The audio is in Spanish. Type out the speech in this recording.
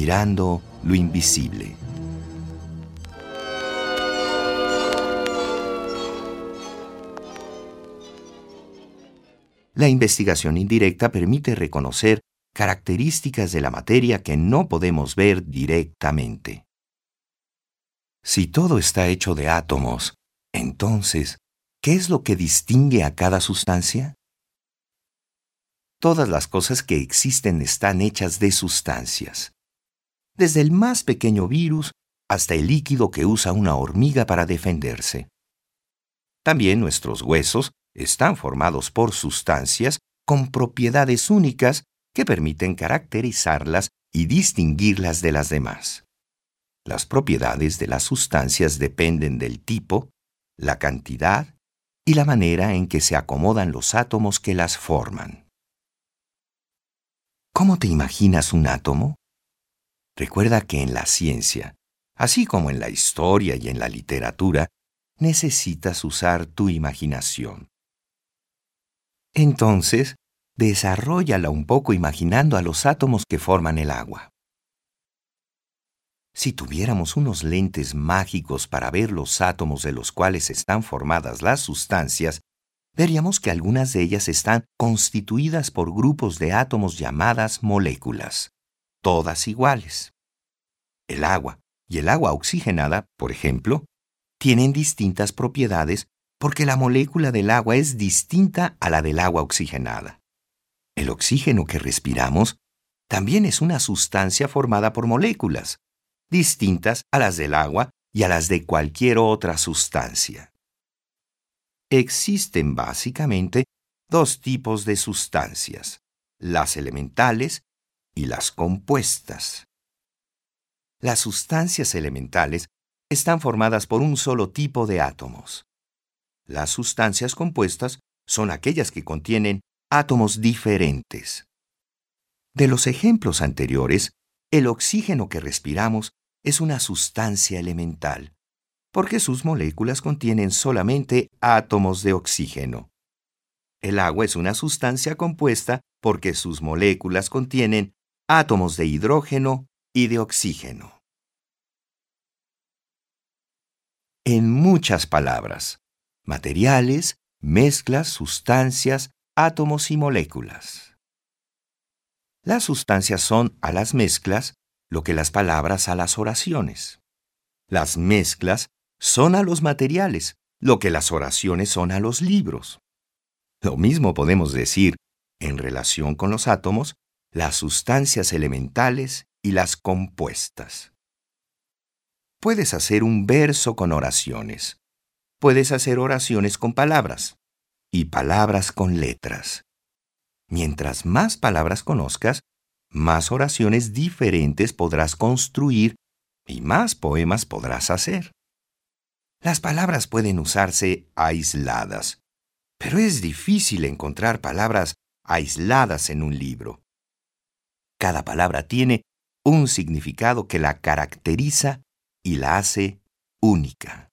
mirando lo invisible. La investigación indirecta permite reconocer características de la materia que no podemos ver directamente. Si todo está hecho de átomos, entonces, ¿qué es lo que distingue a cada sustancia? Todas las cosas que existen están hechas de sustancias. Desde el más pequeño virus hasta el líquido que usa una hormiga para defenderse. También nuestros huesos están formados por sustancias con propiedades únicas que permiten caracterizarlas y distinguirlas de las demás. Las propiedades de las sustancias dependen del tipo, la cantidad y la manera en que se acomodan los átomos que las forman. ¿Cómo te imaginas un átomo? Recuerda que en la ciencia, así como en la historia y en la literatura, necesitas usar tu imaginación. Entonces, desarrollala un poco imaginando a los átomos que forman el agua. Si tuviéramos unos lentes mágicos para ver los átomos de los cuales están formadas las sustancias, veríamos que algunas de ellas están constituidas por grupos de átomos llamadas moléculas, todas iguales. El agua y el agua oxigenada, por ejemplo, tienen distintas propiedades porque la molécula del agua es distinta a la del agua oxigenada. El oxígeno que respiramos también es una sustancia formada por moléculas, distintas a las del agua y a las de cualquier otra sustancia. Existen básicamente dos tipos de sustancias, las elementales y las compuestas. Las sustancias elementales están formadas por un solo tipo de átomos. Las sustancias compuestas son aquellas que contienen átomos diferentes. De los ejemplos anteriores, el oxígeno que respiramos es una sustancia elemental, porque sus moléculas contienen solamente átomos de oxígeno. El agua es una sustancia compuesta porque sus moléculas contienen átomos de hidrógeno y de oxígeno. En muchas palabras, materiales, mezclas, sustancias, átomos y moléculas. Las sustancias son a las mezclas lo que las palabras a las oraciones. Las mezclas son a los materiales, lo que las oraciones son a los libros. Lo mismo podemos decir en relación con los átomos, las sustancias elementales y las compuestas. Puedes hacer un verso con oraciones. Puedes hacer oraciones con palabras y palabras con letras. Mientras más palabras conozcas, más oraciones diferentes podrás construir y más poemas podrás hacer. Las palabras pueden usarse aisladas, pero es difícil encontrar palabras aisladas en un libro. Cada palabra tiene un significado que la caracteriza y la hace única.